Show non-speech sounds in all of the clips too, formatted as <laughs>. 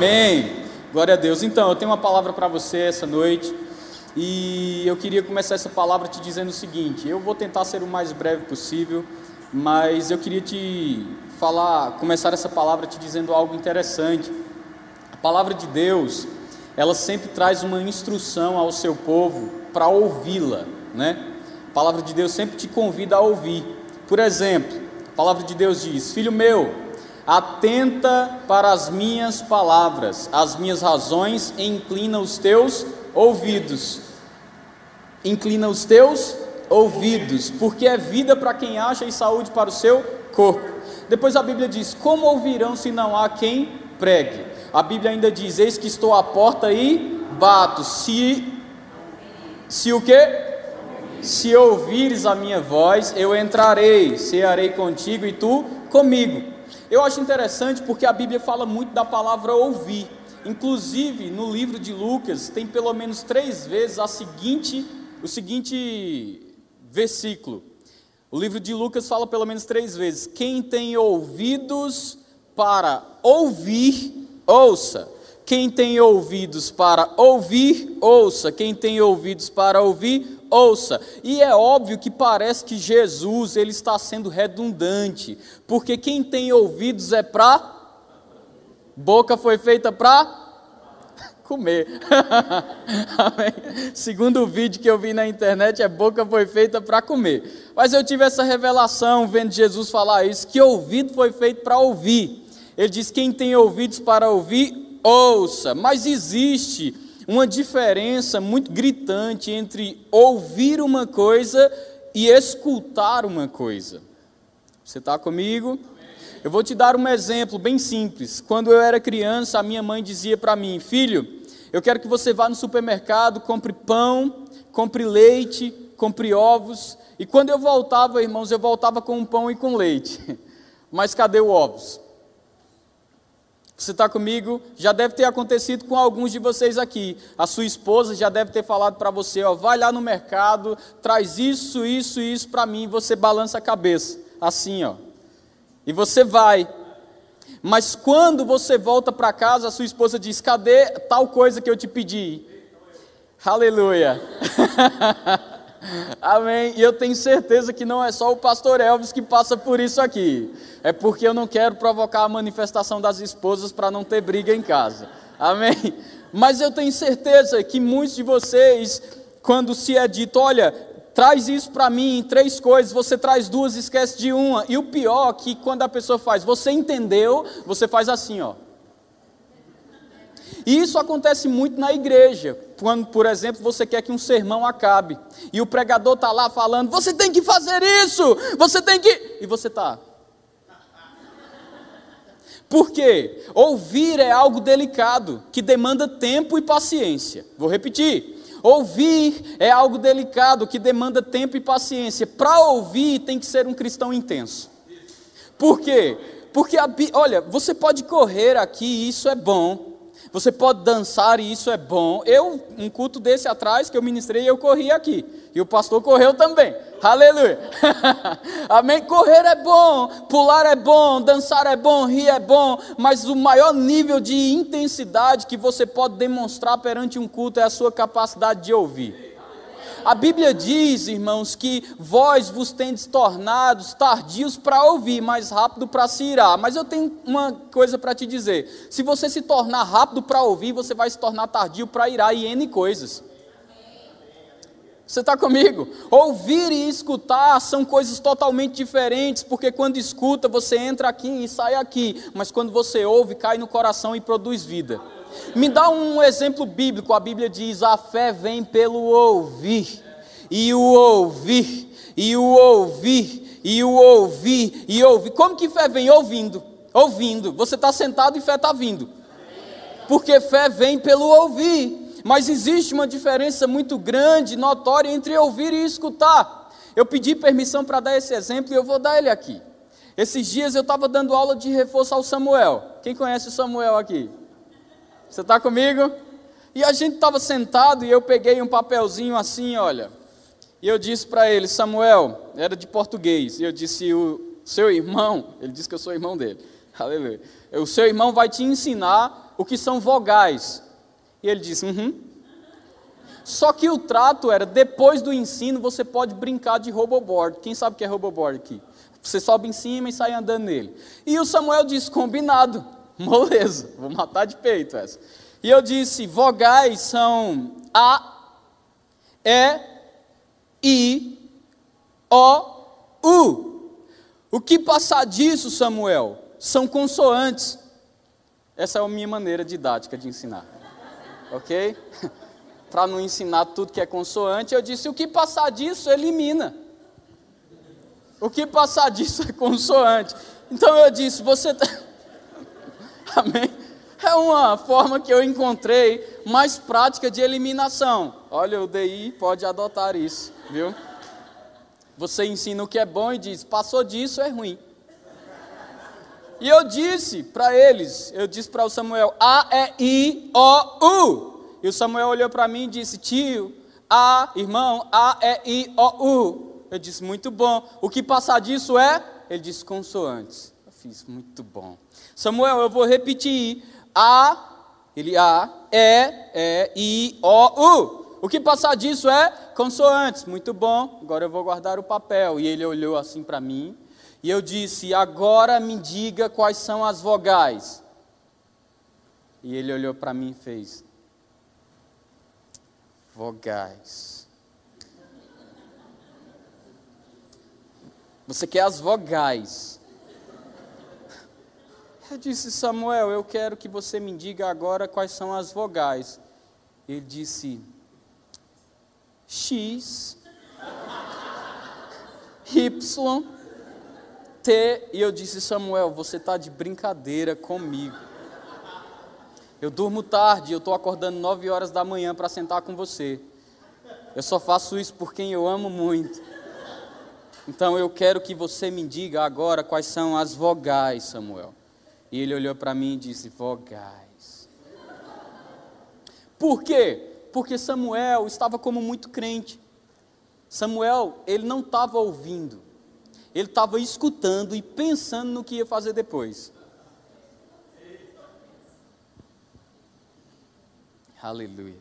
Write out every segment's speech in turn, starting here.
Amém. Glória a Deus. Então, eu tenho uma palavra para você essa noite. E eu queria começar essa palavra te dizendo o seguinte: eu vou tentar ser o mais breve possível, mas eu queria te falar, começar essa palavra te dizendo algo interessante. A palavra de Deus, ela sempre traz uma instrução ao seu povo para ouvi-la, né? A palavra de Deus sempre te convida a ouvir. Por exemplo, a palavra de Deus diz: Filho meu, atenta para as minhas palavras, as minhas razões, e inclina os teus ouvidos. Inclina os teus ouvidos, porque é vida para quem acha e saúde para o seu corpo. Depois a Bíblia diz: Como ouvirão se não há quem pregue? A Bíblia ainda diz: Eis que estou à porta e bato. Se se o que? Se ouvires a minha voz, eu entrarei, cearei contigo e tu comigo. Eu acho interessante porque a Bíblia fala muito da palavra ouvir. Inclusive, no livro de Lucas, tem pelo menos três vezes a seguinte, o seguinte versículo. O livro de Lucas fala pelo menos três vezes: Quem tem ouvidos para ouvir, ouça. Quem tem ouvidos para ouvir, ouça. Quem tem ouvidos para ouvir, ouça. E é óbvio que parece que Jesus ele está sendo redundante, porque quem tem ouvidos é para boca foi feita para comer. <laughs> Segundo o vídeo que eu vi na internet, é boca foi feita para comer. Mas eu tive essa revelação vendo Jesus falar isso, que ouvido foi feito para ouvir. Ele diz: quem tem ouvidos para ouvir, ouça. Mas existe uma diferença muito gritante entre ouvir uma coisa e escutar uma coisa. Você está comigo? Eu vou te dar um exemplo bem simples. Quando eu era criança, a minha mãe dizia para mim: Filho, eu quero que você vá no supermercado, compre pão, compre leite, compre ovos. E quando eu voltava, irmãos, eu voltava com um pão e com leite. <laughs> Mas cadê o ovos? Você está comigo? Já deve ter acontecido com alguns de vocês aqui. A sua esposa já deve ter falado para você: ó, vai lá no mercado, traz isso, isso isso para mim. Você balança a cabeça, assim, ó. E você vai. Mas quando você volta para casa, a sua esposa diz: cadê tal coisa que eu te pedi? Aleluia. <laughs> Amém. E eu tenho certeza que não é só o pastor Elvis que passa por isso aqui. É porque eu não quero provocar a manifestação das esposas para não ter briga em casa. Amém. Mas eu tenho certeza que muitos de vocês, quando se é dito, olha, traz isso para mim em três coisas, você traz duas, esquece de uma. E o pior é que quando a pessoa faz, você entendeu, você faz assim, ó. E isso acontece muito na igreja, quando, por exemplo, você quer que um sermão acabe, e o pregador está lá falando: você tem que fazer isso, você tem que. E você está. Por quê? Ouvir é algo delicado, que demanda tempo e paciência. Vou repetir. Ouvir é algo delicado, que demanda tempo e paciência. Para ouvir, tem que ser um cristão intenso. Por quê? Porque, a, olha, você pode correr aqui, isso é bom, você pode dançar e isso é bom. Eu, um culto desse atrás que eu ministrei, eu corri aqui. E o pastor correu também. Aleluia. <laughs> Amém. Correr é bom, pular é bom, dançar é bom, rir é bom, mas o maior nível de intensidade que você pode demonstrar perante um culto é a sua capacidade de ouvir. A Bíblia diz, irmãos, que vós vos tendes tornados tardios para ouvir, mais rápido para se irar. Mas eu tenho uma coisa para te dizer: se você se tornar rápido para ouvir, você vai se tornar tardio para irar e N coisas. Você está comigo? Ouvir e escutar são coisas totalmente diferentes, porque quando escuta, você entra aqui e sai aqui, mas quando você ouve, cai no coração e produz vida. Me dá um exemplo bíblico. A Bíblia diz: a fé vem pelo ouvir, e o ouvir, e o ouvir, e o ouvir, e ouvir. Como que fé vem? Ouvindo, ouvindo. Você está sentado e fé está vindo. Porque fé vem pelo ouvir. Mas existe uma diferença muito grande, notória, entre ouvir e escutar. Eu pedi permissão para dar esse exemplo e eu vou dar ele aqui. Esses dias eu estava dando aula de reforço ao Samuel. Quem conhece o Samuel aqui? Você está comigo? E a gente estava sentado e eu peguei um papelzinho assim, olha. E eu disse para ele, Samuel, era de português. E eu disse, o seu irmão, <laughs> ele disse que eu sou irmão dele. <laughs> Aleluia. O seu irmão vai te ensinar o que são vogais. E ele disse: Uhum. Só que o trato era, depois do ensino, você pode brincar de hoverboard. Quem sabe o que é hoverboard aqui? Você sobe em cima e sai andando nele. E o Samuel disse: Combinado, <laughs> moleza, vou matar de peito essa. E eu disse: Vogais são A, E, I, O, U. O que passar disso, Samuel, são consoantes. Essa é a minha maneira didática de ensinar. Ok? <laughs> Para não ensinar tudo que é consoante, eu disse: o que passar disso, elimina. O que passar disso é consoante. Então eu disse: você. <laughs> <laughs> Amém? É uma forma que eu encontrei mais prática de eliminação. Olha, o DI pode adotar isso, viu? Você ensina o que é bom e diz: passou disso, é ruim. E eu disse para eles, eu disse para o Samuel: A, E, I, O, U. E o Samuel olhou para mim e disse: Tio, A, irmão, A, E, I, O, U. Eu disse: Muito bom. O que passar disso é? Ele disse: Consoantes. Eu fiz: Muito bom. Samuel, eu vou repetir: A, ele A, E, E, I, O, U. O que passar disso é consoantes. Muito bom. Agora eu vou guardar o papel. E ele olhou assim para mim. E eu disse: Agora me diga quais são as vogais. E ele olhou para mim e fez: Vogais. Você quer as vogais. Disse: Samuel, eu quero que você me diga agora quais são as vogais. Ele disse: X, Y, T. E eu disse: Samuel, você está de brincadeira comigo. Eu durmo tarde, eu estou acordando nove horas da manhã para sentar com você. Eu só faço isso por quem eu amo muito. Então eu quero que você me diga agora quais são as vogais, Samuel. E ele olhou para mim e disse: Vogais. Por quê? porque Samuel estava como muito crente. Samuel, ele não estava ouvindo, ele estava escutando e pensando no que ia fazer depois. Aleluia.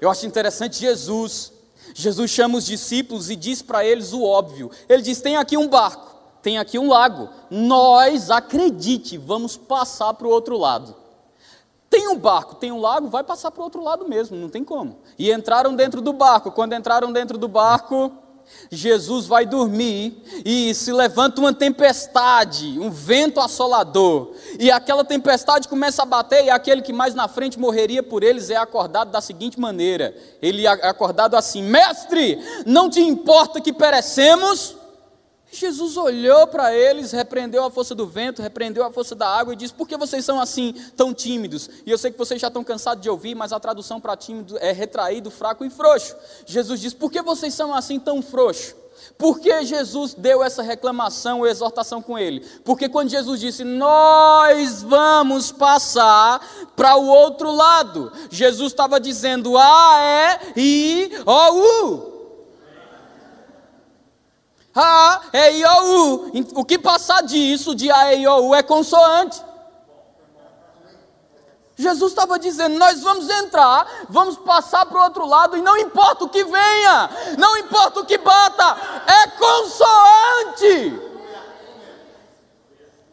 Eu acho interessante Jesus. Jesus chama os discípulos e diz para eles o óbvio. Ele diz: tem aqui um barco, tem aqui um lago. Nós, acredite, vamos passar para o outro lado. Tem um barco, tem um lago, vai passar para o outro lado mesmo, não tem como. E entraram dentro do barco. Quando entraram dentro do barco, Jesus vai dormir e se levanta uma tempestade, um vento assolador. E aquela tempestade começa a bater e aquele que mais na frente morreria por eles é acordado da seguinte maneira: ele é acordado assim: Mestre, não te importa que perecemos? Jesus olhou para eles, repreendeu a força do vento, repreendeu a força da água e disse: Por que vocês são assim tão tímidos? E eu sei que vocês já estão cansados de ouvir, mas a tradução para tímido é retraído, fraco e frouxo. Jesus diz: Por que vocês são assim tão frouxos? Por que Jesus deu essa reclamação ou exortação com ele? Porque quando Jesus disse, nós vamos passar para o outro lado, Jesus estava dizendo A, E, I, O, U. A, E, I, O, que passar disso, de A, E, I, U, é consoante. Jesus estava dizendo: nós vamos entrar, vamos passar para o outro lado, e não importa o que venha, não importa o que bata, é consoante.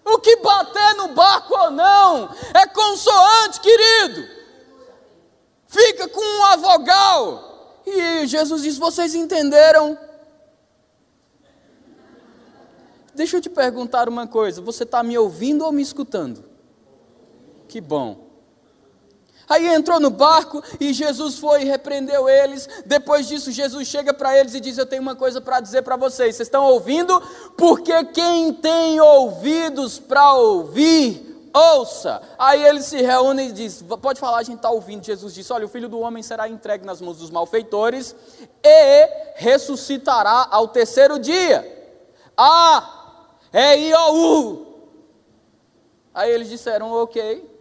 O que bater no barco ou não, é consoante, querido. Fica com uma vogal. E Jesus diz: vocês entenderam? Deixa eu te perguntar uma coisa: você está me ouvindo ou me escutando? Que bom. Aí entrou no barco e Jesus foi e repreendeu eles. Depois disso, Jesus chega para eles e diz: Eu tenho uma coisa para dizer para vocês. Vocês estão ouvindo? Porque quem tem ouvidos para ouvir, ouça. Aí eles se reúnem e diz: Pode falar, a gente está ouvindo. Jesus disse: Olha, o filho do homem será entregue nas mãos dos malfeitores e ressuscitará ao terceiro dia. Ah, é Iou. Aí eles disseram, ok.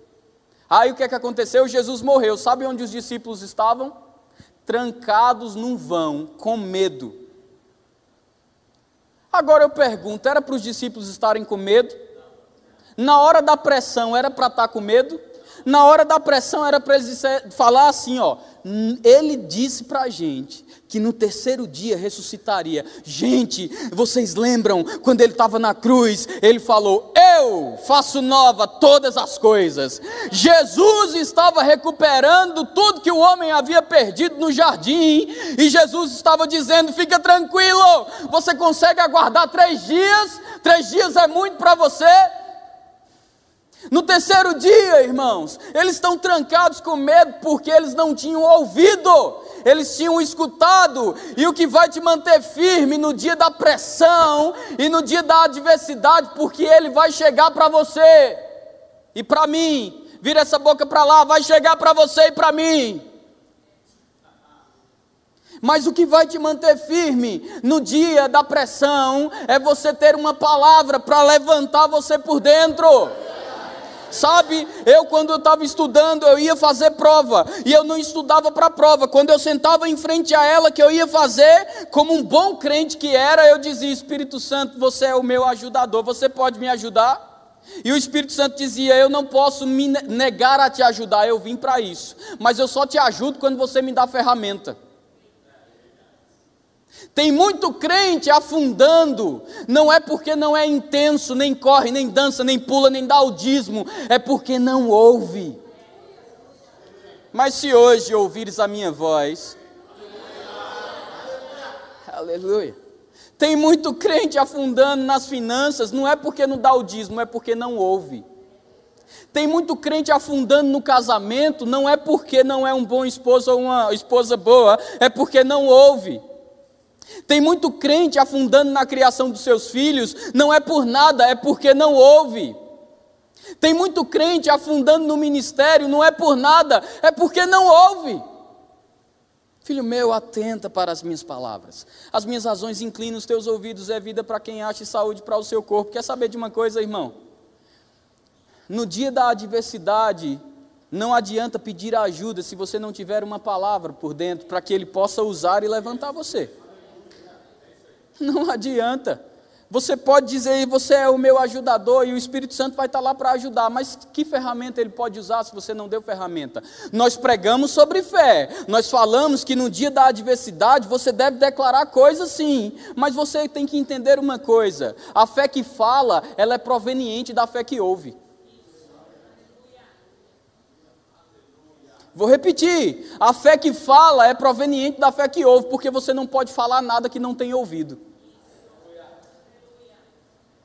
Aí o que é que aconteceu? Jesus morreu. Sabe onde os discípulos estavam? Trancados num vão, com medo. Agora eu pergunto: era para os discípulos estarem com medo? Na hora da pressão, era para estar com medo? Na hora da pressão era para ele falar assim, ó. Ele disse para a gente que no terceiro dia ressuscitaria. Gente, vocês lembram quando ele estava na cruz? Ele falou: Eu faço nova todas as coisas. Jesus estava recuperando tudo que o homem havia perdido no jardim, e Jesus estava dizendo: Fica tranquilo, você consegue aguardar três dias? Três dias é muito para você? No terceiro dia, irmãos, eles estão trancados com medo porque eles não tinham ouvido, eles tinham escutado, e o que vai te manter firme no dia da pressão e no dia da adversidade, porque ele vai chegar para você e para mim. Vira essa boca para lá, vai chegar para você e para mim. Mas o que vai te manter firme no dia da pressão é você ter uma palavra para levantar você por dentro. Sabe, eu quando eu estava estudando, eu ia fazer prova, e eu não estudava para a prova. Quando eu sentava em frente a ela, que eu ia fazer, como um bom crente que era, eu dizia: Espírito Santo, você é o meu ajudador, você pode me ajudar? E o Espírito Santo dizia: Eu não posso me negar a te ajudar, eu vim para isso, mas eu só te ajudo quando você me dá ferramenta. Tem muito crente afundando, não é porque não é intenso, nem corre, nem dança, nem pula, nem dá o dízimo, é porque não ouve. Mas se hoje ouvires a minha voz, aleluia. Tem muito crente afundando nas finanças, não é porque não dá o dízimo, é porque não ouve. Tem muito crente afundando no casamento, não é porque não é um bom esposo ou uma esposa boa, é porque não ouve. Tem muito crente afundando na criação dos seus filhos, não é por nada, é porque não ouve. Tem muito crente afundando no ministério, não é por nada, é porque não ouve. Filho meu, atenta para as minhas palavras. As minhas razões inclinam os teus ouvidos, é vida para quem acha e saúde para o seu corpo. Quer saber de uma coisa, irmão? No dia da adversidade, não adianta pedir ajuda se você não tiver uma palavra por dentro para que ele possa usar e levantar você. <laughs> Não adianta. Você pode dizer, você é o meu ajudador e o Espírito Santo vai estar lá para ajudar, mas que ferramenta ele pode usar se você não deu ferramenta? Nós pregamos sobre fé, nós falamos que no dia da adversidade você deve declarar coisas sim, mas você tem que entender uma coisa: a fé que fala, ela é proveniente da fé que ouve. Vou repetir: a fé que fala é proveniente da fé que ouve, porque você não pode falar nada que não tem ouvido.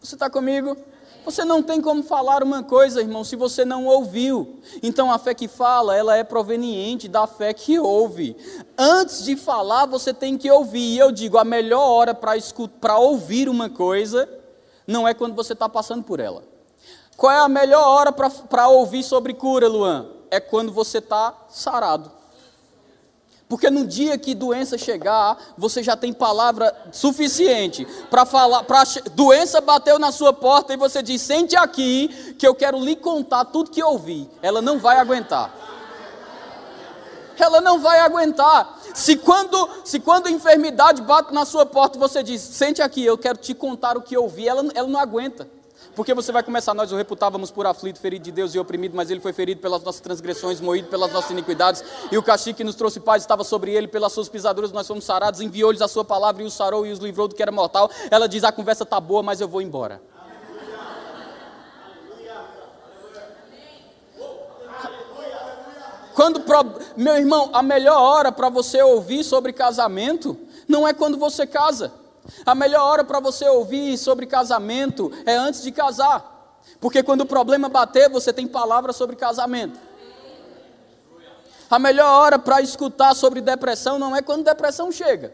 Você está comigo? Você não tem como falar uma coisa, irmão, se você não ouviu. Então a fé que fala, ela é proveniente da fé que ouve. Antes de falar, você tem que ouvir. E eu digo, a melhor hora para ouvir uma coisa não é quando você está passando por ela. Qual é a melhor hora para ouvir sobre cura, Luan? é quando você está sarado. Porque no dia que doença chegar, você já tem palavra suficiente para falar. Pra, doença bateu na sua porta e você diz: sente aqui, que eu quero lhe contar tudo que ouvi. Ela não vai aguentar. Ela não vai aguentar. Se quando, se quando a enfermidade bate na sua porta, você diz: sente aqui, eu quero te contar o que ouvi. Ela, ela não aguenta. Porque você vai começar, nós o reputávamos por aflito, ferido de Deus e oprimido, mas ele foi ferido pelas nossas transgressões, moído pelas nossas iniquidades, e o castigo que nos trouxe paz estava sobre ele, pelas suas pisaduras nós fomos sarados, enviou-lhes a sua palavra e os sarou e os livrou do que era mortal. Ela diz: a conversa está boa, mas eu vou embora. Quando, meu irmão, a melhor hora para você ouvir sobre casamento não é quando você casa. A melhor hora para você ouvir sobre casamento é antes de casar. Porque quando o problema bater, você tem palavra sobre casamento. A melhor hora para escutar sobre depressão não é quando depressão chega.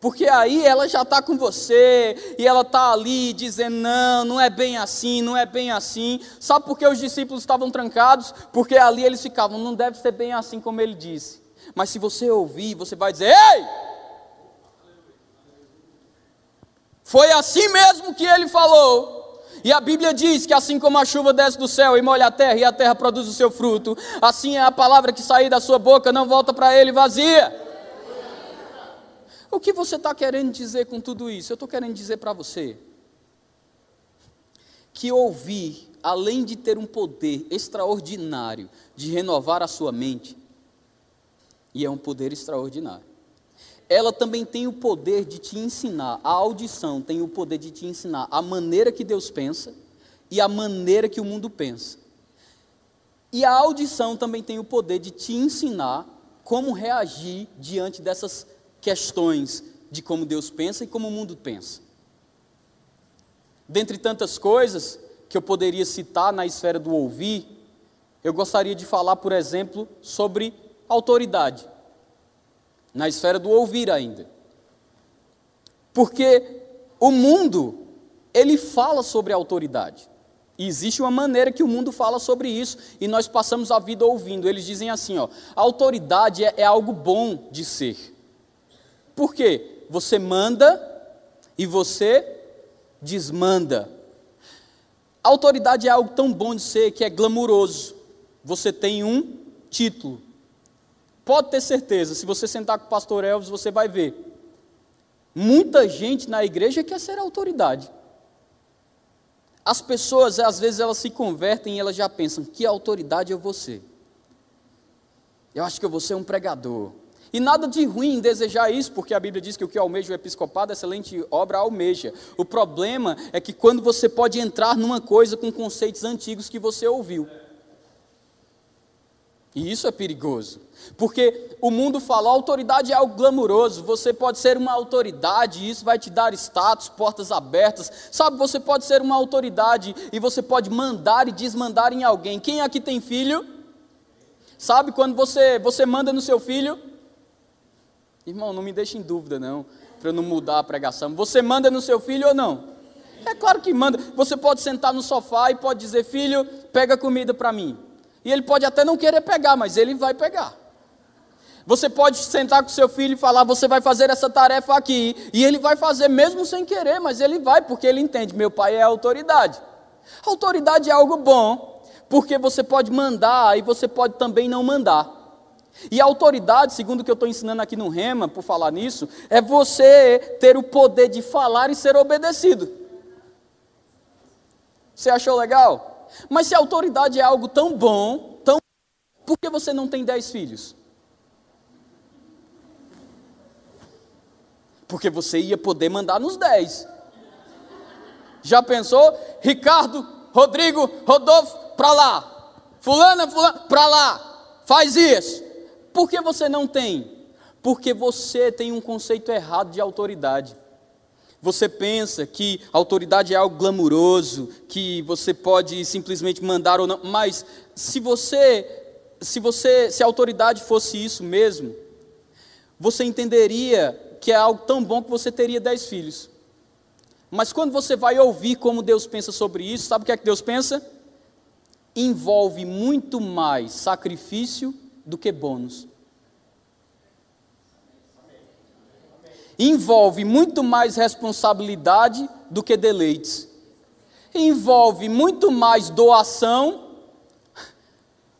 Porque aí ela já está com você e ela está ali dizendo: não, não é bem assim, não é bem assim. Sabe por que os discípulos estavam trancados? Porque ali eles ficavam: não deve ser bem assim como ele disse. Mas se você ouvir, você vai dizer: ei! Foi assim mesmo que ele falou. E a Bíblia diz que assim como a chuva desce do céu e molha a terra e a terra produz o seu fruto, assim é a palavra que sair da sua boca não volta para ele vazia. O que você está querendo dizer com tudo isso? Eu estou querendo dizer para você que ouvir além de ter um poder extraordinário de renovar a sua mente, e é um poder extraordinário, ela também tem o poder de te ensinar, a audição tem o poder de te ensinar a maneira que Deus pensa e a maneira que o mundo pensa. E a audição também tem o poder de te ensinar como reagir diante dessas questões de como Deus pensa e como o mundo pensa. Dentre tantas coisas que eu poderia citar na esfera do ouvir, eu gostaria de falar, por exemplo, sobre autoridade. Na esfera do ouvir ainda. Porque o mundo, ele fala sobre autoridade. E existe uma maneira que o mundo fala sobre isso e nós passamos a vida ouvindo. Eles dizem assim: ó, autoridade é, é algo bom de ser. Por quê? Você manda e você desmanda. A autoridade é algo tão bom de ser que é glamuroso. Você tem um título. Pode ter certeza, se você sentar com o pastor Elvis, você vai ver. Muita gente na igreja quer ser autoridade. As pessoas, às vezes, elas se convertem e elas já pensam: que autoridade eu vou ser? Eu acho que eu vou ser um pregador. E nada de ruim em desejar isso, porque a Bíblia diz que o que almeja o episcopado, excelente obra almeja. O problema é que quando você pode entrar numa coisa com conceitos antigos que você ouviu. E isso é perigoso, porque o mundo fala, autoridade é algo glamuroso, você pode ser uma autoridade, e isso vai te dar status, portas abertas. Sabe, você pode ser uma autoridade e você pode mandar e desmandar em alguém. Quem aqui tem filho? Sabe quando você, você manda no seu filho? Irmão, não me deixe em dúvida não, para eu não mudar a pregação. Você manda no seu filho ou não? É claro que manda. Você pode sentar no sofá e pode dizer, filho, pega comida para mim. E ele pode até não querer pegar, mas ele vai pegar. Você pode sentar com seu filho e falar: Você vai fazer essa tarefa aqui. E ele vai fazer mesmo sem querer, mas ele vai, porque ele entende: Meu pai é autoridade. Autoridade é algo bom, porque você pode mandar e você pode também não mandar. E a autoridade, segundo o que eu estou ensinando aqui no Rema, por falar nisso, é você ter o poder de falar e ser obedecido. Você achou legal? Mas se a autoridade é algo tão bom, tão por que você não tem dez filhos? Porque você ia poder mandar nos dez. Já pensou? Ricardo, Rodrigo, Rodolfo, para lá. Fulana, fulana, para lá. Faz isso. Por que você não tem? Porque você tem um conceito errado de autoridade. Você pensa que autoridade é algo glamuroso, que você pode simplesmente mandar ou não, mas se você se você se a autoridade fosse isso mesmo, você entenderia que é algo tão bom que você teria dez filhos. Mas quando você vai ouvir como Deus pensa sobre isso, sabe o que é que Deus pensa? Envolve muito mais sacrifício do que bônus. Envolve muito mais responsabilidade do que deleites. Envolve muito mais doação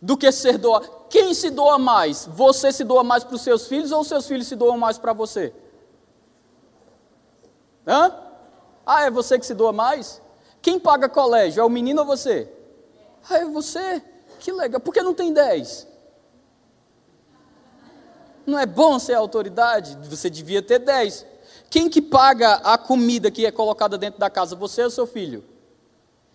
do que ser doado. Quem se doa mais? Você se doa mais para os seus filhos ou seus filhos se doam mais para você? Hã? Ah, é você que se doa mais? Quem paga colégio? É o menino ou você? Ah, é você? Que legal. Por que não tem dez? Não é bom ser autoridade? Você devia ter dez. Quem que paga a comida que é colocada dentro da casa? Você ou seu filho?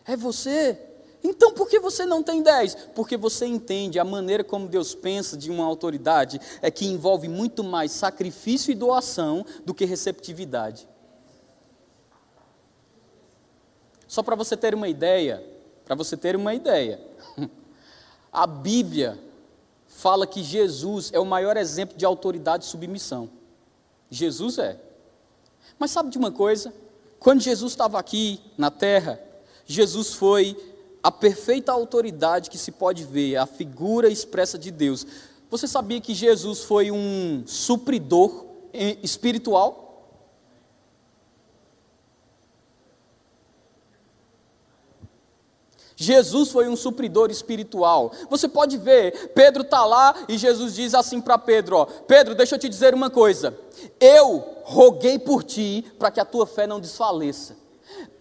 É você. Então por que você não tem dez? Porque você entende a maneira como Deus pensa de uma autoridade é que envolve muito mais sacrifício e doação do que receptividade. Só para você ter uma ideia, para você ter uma ideia, <laughs> a Bíblia fala que Jesus é o maior exemplo de autoridade e submissão. Jesus é. Mas sabe de uma coisa? Quando Jesus estava aqui na terra, Jesus foi a perfeita autoridade que se pode ver, a figura expressa de Deus. Você sabia que Jesus foi um supridor espiritual? Jesus foi um supridor espiritual. Você pode ver, Pedro está lá e Jesus diz assim para Pedro: ó, Pedro, deixa eu te dizer uma coisa. Eu roguei por ti para que a tua fé não desfaleça.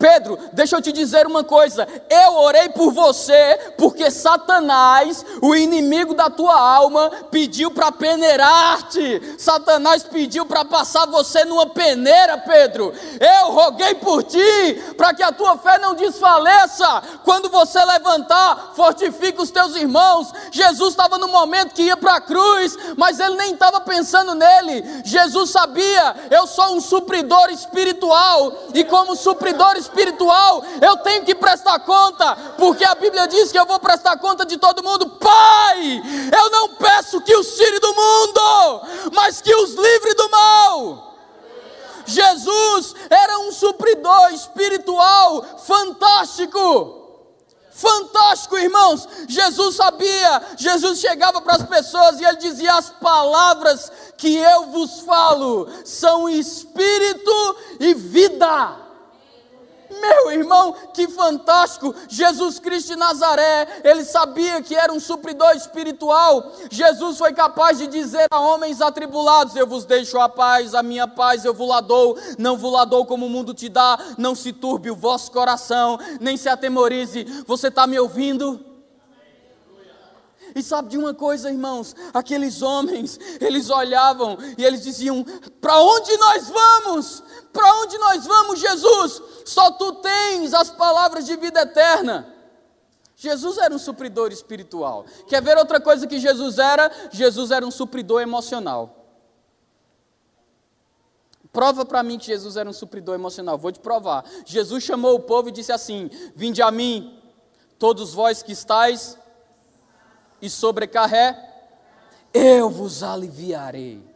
Pedro, deixa eu te dizer uma coisa. Eu orei por você porque Satanás, o inimigo da tua alma, pediu para peneirar-te. Satanás pediu para passar você numa peneira, Pedro. Eu roguei por ti para que a tua fé não desfaleça. Quando você levantar, fortifica os teus irmãos. Jesus estava no momento que ia para a cruz, mas ele nem estava pensando nele. Jesus sabia, eu sou um supridor espiritual e como supridor espiritual eu tenho que prestar conta, porque a Bíblia diz que eu vou prestar conta de todo mundo. Pai, eu não peço que os tire do mundo, mas que os livre do mal. Jesus era um supridor espiritual fantástico. Fantástico, irmãos. Jesus sabia, Jesus chegava para as pessoas e ele dizia: As palavras que eu vos falo são espírito e vida. Meu irmão, que fantástico! Jesus Cristo de Nazaré, ele sabia que era um supridor espiritual. Jesus foi capaz de dizer a homens atribulados: Eu vos deixo a paz, a minha paz eu vos la dou, não vos la dou como o mundo te dá, não se turbe o vosso coração, nem se atemorize. Você está me ouvindo? E sabe de uma coisa, irmãos? Aqueles homens, eles olhavam e eles diziam: Para onde nós vamos? Para onde nós vamos, Jesus? Só tu tens as palavras de vida eterna. Jesus era um supridor espiritual. Quer ver outra coisa que Jesus era? Jesus era um supridor emocional. Prova para mim que Jesus era um supridor emocional. Vou te provar. Jesus chamou o povo e disse assim: Vinde a mim, todos vós que estáis e sobrecarré, eu vos aliviarei.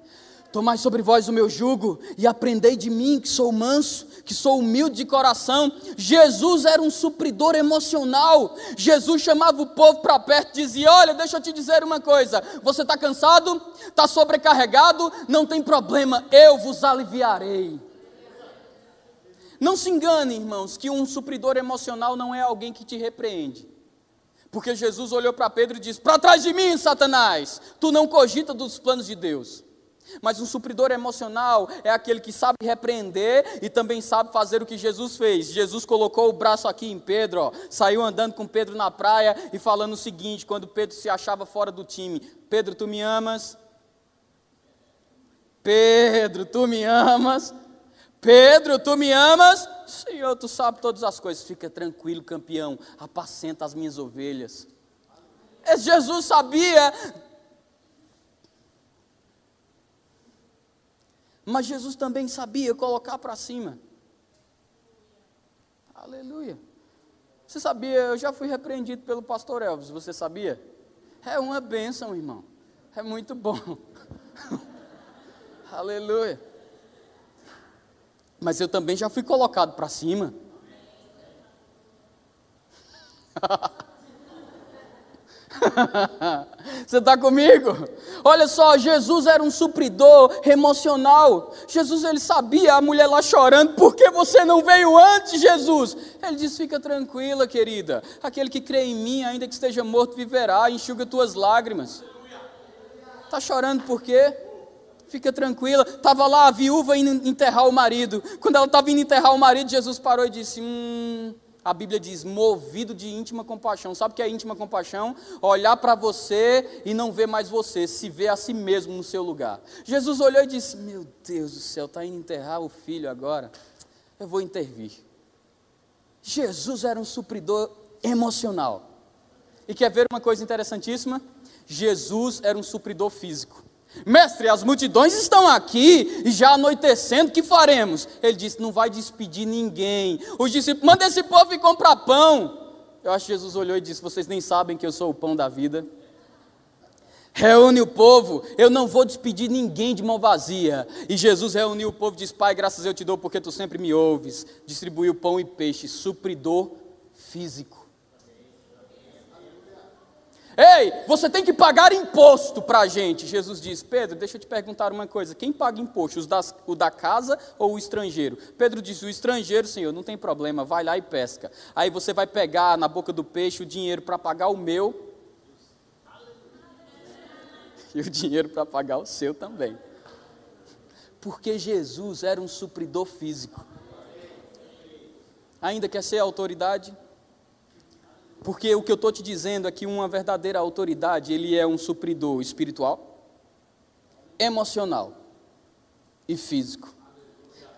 Tomai sobre vós o meu jugo e aprendei de mim, que sou manso, que sou humilde de coração. Jesus era um supridor emocional. Jesus chamava o povo para perto e dizia: Olha, deixa eu te dizer uma coisa. Você está cansado? Está sobrecarregado? Não tem problema, eu vos aliviarei. Não se engane, irmãos, que um supridor emocional não é alguém que te repreende. Porque Jesus olhou para Pedro e disse: Para trás de mim, Satanás, tu não cogita dos planos de Deus. Mas um supridor emocional é aquele que sabe repreender e também sabe fazer o que Jesus fez. Jesus colocou o braço aqui em Pedro, ó, saiu andando com Pedro na praia e falando o seguinte: quando Pedro se achava fora do time: Pedro, tu me amas? Pedro, tu me amas? Pedro, tu me amas? Senhor, tu sabe todas as coisas. Fica tranquilo, campeão. Apacenta as minhas ovelhas. Jesus sabia Mas Jesus também sabia colocar para cima. Aleluia. Você sabia, eu já fui repreendido pelo pastor Elvis, você sabia? É uma bênção, irmão. É muito bom. <laughs> Aleluia. Mas eu também já fui colocado para cima. <laughs> <laughs> Você está comigo? Olha só, Jesus era um supridor emocional. Jesus ele sabia a mulher lá chorando, por que você não veio antes, Jesus? Ele disse: Fica tranquila, querida. Aquele que crê em mim, ainda que esteja morto, viverá. Enxuga tuas lágrimas. Está chorando por quê? Fica tranquila. Estava lá a viúva indo enterrar o marido. Quando ela estava indo enterrar o marido, Jesus parou e disse: Hum a Bíblia diz movido de íntima compaixão. Sabe o que é íntima compaixão? Olhar para você e não ver mais você, se ver a si mesmo no seu lugar. Jesus olhou e disse: Meu Deus do céu, está indo enterrar o filho agora. Eu vou intervir. Jesus era um supridor emocional. E quer ver uma coisa interessantíssima? Jesus era um supridor físico. Mestre, as multidões estão aqui e já anoitecendo, o que faremos? Ele disse: Não vai despedir ninguém. Os discípulos, manda esse povo ir comprar pão. Eu acho que Jesus olhou e disse: Vocês nem sabem que eu sou o pão da vida. Reúne o povo, eu não vou despedir ninguém de mão vazia. E Jesus reuniu o povo e disse: Pai, graças eu te dou porque tu sempre me ouves. Distribuiu pão e peixe, supridor físico. Ei, você tem que pagar imposto para a gente. Jesus diz: Pedro, deixa eu te perguntar uma coisa: quem paga imposto, os das, o da casa ou o estrangeiro? Pedro diz: o estrangeiro, senhor, não tem problema, vai lá e pesca. Aí você vai pegar na boca do peixe o dinheiro para pagar o meu e o dinheiro para pagar o seu também. Porque Jesus era um supridor físico. Ainda quer ser autoridade? Porque o que eu estou te dizendo é que uma verdadeira autoridade, ele é um supridor espiritual, emocional e físico.